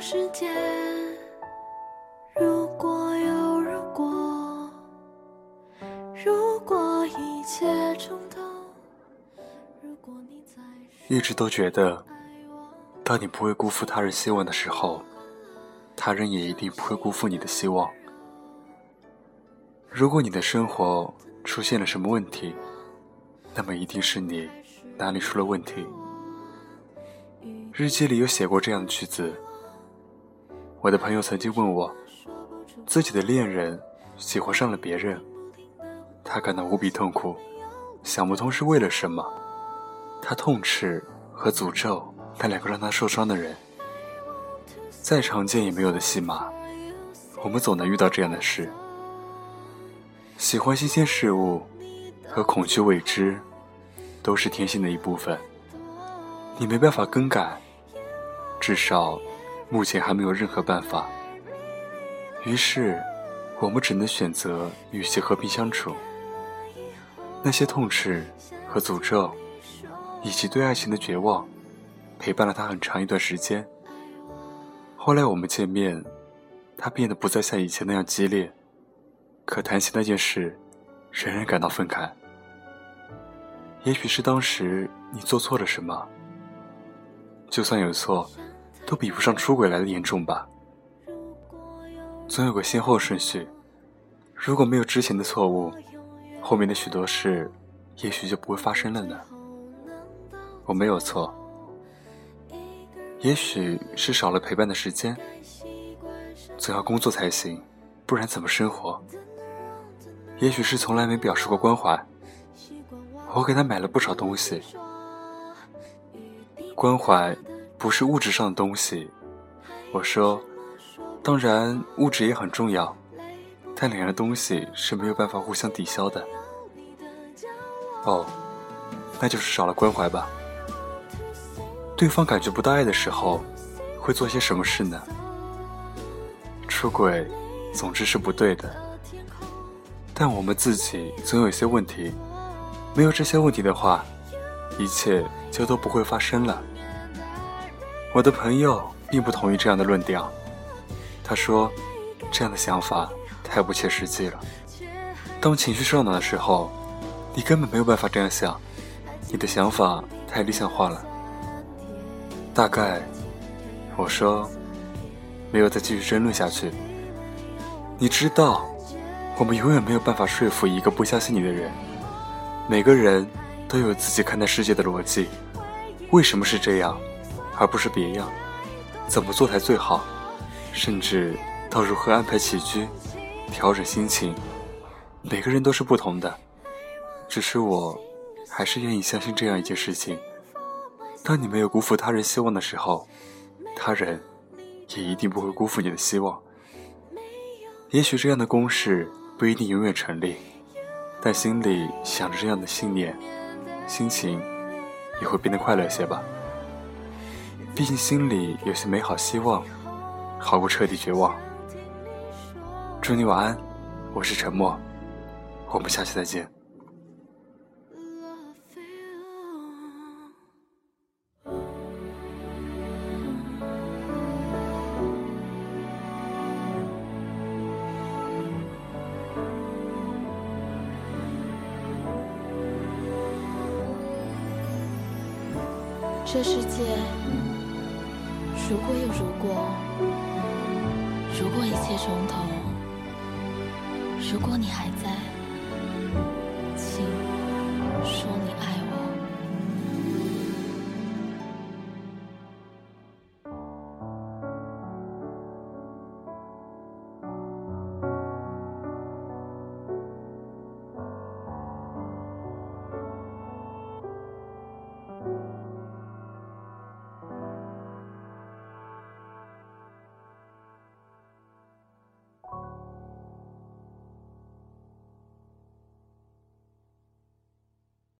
世界，如果有如果，如果一切从头，如果你在一直都觉得，当你不会辜负他人希望的时候，他人也一定不会辜负你的希望。如果你的生活出现了什么问题，那么一定是你哪里出了问题。日记里有写过这样的句子：我的朋友曾经问我，自己的恋人喜欢上了别人，他感到无比痛苦，想不通是为了什么。他痛斥和诅咒那两个让他受伤的人。再常见也没有的戏码，我们总能遇到这样的事。喜欢新鲜事物和恐惧未知，都是天性的一部分。你没办法更改，至少目前还没有任何办法。于是，我们只能选择与其和平相处。那些痛斥和诅咒，以及对爱情的绝望，陪伴了他很长一段时间。后来我们见面，他变得不再像以前那样激烈。可谈起那件事，仍然感到愤慨。也许是当时你做错了什么，就算有错，都比不上出轨来的严重吧。总有个先后顺序，如果没有之前的错误，后面的许多事，也许就不会发生了呢。我没有错，也许是少了陪伴的时间，总要工作才行，不然怎么生活？也许是从来没表示过关怀，我给他买了不少东西。关怀不是物质上的东西，我说，当然物质也很重要，但两样东西是没有办法互相抵消的。哦，那就是少了关怀吧。对方感觉不到爱的时候，会做些什么事呢？出轨，总之是不对的。但我们自己总有一些问题，没有这些问题的话，一切就都不会发生了。我的朋友并不同意这样的论调，他说，这样的想法太不切实际了。当情绪上脑的时候，你根本没有办法这样想，你的想法太理想化了。大概，我说，没有再继续争论下去。你知道。我们永远没有办法说服一个不相信你的人。每个人都有自己看待世界的逻辑，为什么是这样，而不是别样？怎么做才最好？甚至到如何安排起居、调整心情，每个人都是不同的。只是我，还是愿意相信这样一件事情：当你没有辜负他人希望的时候，他人也一定不会辜负你的希望。也许这样的公式。不一定永远成立，但心里想着这样的信念，心情也会变得快乐些吧。毕竟心里有些美好希望，好过彻底绝望。祝你晚安，我是沉默，我们下期再见。这世界，如果有如果如果一切重头如果你还在请说